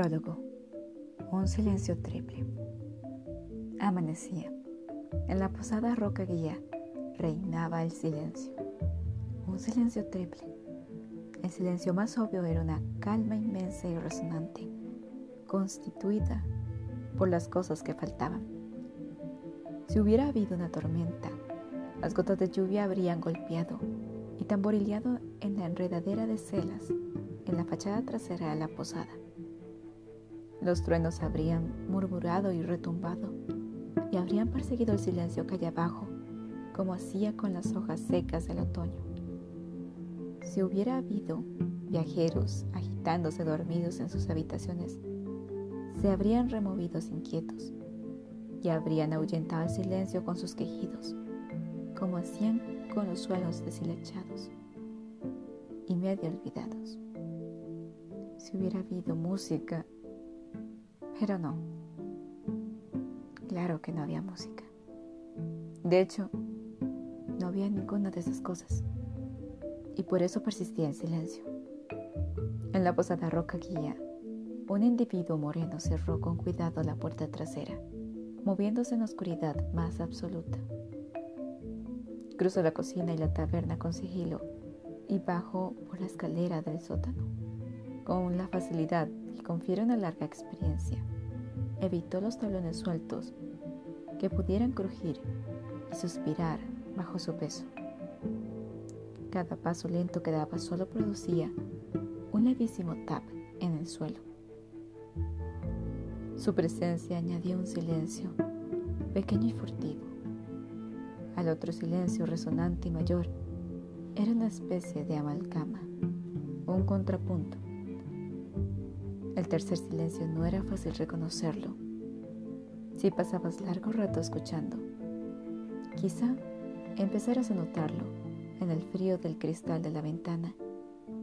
Prólogo. Un silencio triple. Amanecía. En la posada Roca Guía reinaba el silencio. Un silencio triple. El silencio más obvio era una calma inmensa y resonante, constituida por las cosas que faltaban. Si hubiera habido una tormenta, las gotas de lluvia habrían golpeado y tamborileado en la enredadera de celas en la fachada trasera de la posada. Los truenos habrían murmurado y retumbado y habrían perseguido el silencio calle abajo, como hacía con las hojas secas del otoño. Si hubiera habido viajeros agitándose dormidos en sus habitaciones, se habrían removido inquietos y habrían ahuyentado el silencio con sus quejidos, como hacían con los suelos deshilachados y medio olvidados. Si hubiera habido música, pero no, claro que no había música. De hecho, no había ninguna de esas cosas y por eso persistía en silencio. En la posada Roca Guía, un individuo moreno cerró con cuidado la puerta trasera, moviéndose en la oscuridad más absoluta. Cruzó la cocina y la taberna con sigilo y bajó por la escalera del sótano. Con la facilidad que confiere una larga experiencia, evitó los tablones sueltos que pudieran crujir y suspirar bajo su peso. Cada paso lento que daba solo producía un levísimo tap en el suelo. Su presencia añadió un silencio, pequeño y furtivo. Al otro silencio resonante y mayor era una especie de amalgama, un contrapunto. El tercer silencio no era fácil reconocerlo. Si pasabas largo rato escuchando, quizá empezaras a notarlo en el frío del cristal de la ventana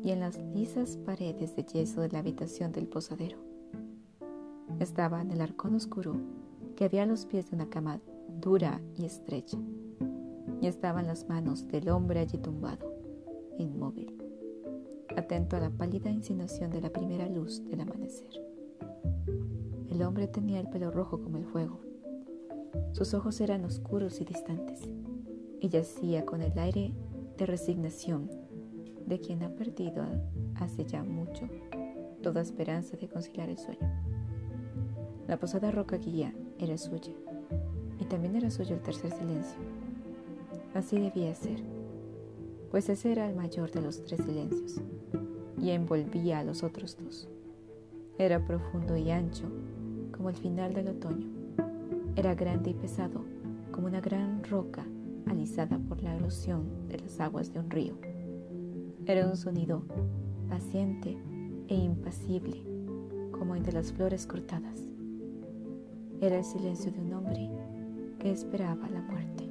y en las lisas paredes de yeso de la habitación del posadero. Estaba en el arcón oscuro que había a los pies de una cama dura y estrecha, y estaba en las manos del hombre allí tumbado, inmóvil, atento a la pálida insinuación de la primera luz del amanecer. El hombre tenía el pelo rojo como el fuego. Sus ojos eran oscuros y distantes, y yacía con el aire de resignación de quien ha perdido hace ya mucho toda esperanza de conciliar el sueño. La posada roca guía era suya y también era suyo el tercer silencio. Así debía ser, pues ese era el mayor de los tres silencios y envolvía a los otros dos. Era profundo y ancho como el final del otoño. Era grande y pesado como una gran roca alisada por la erosión de las aguas de un río. Era un sonido paciente e impasible, como entre las flores cortadas. Era el silencio de un hombre que esperaba la muerte.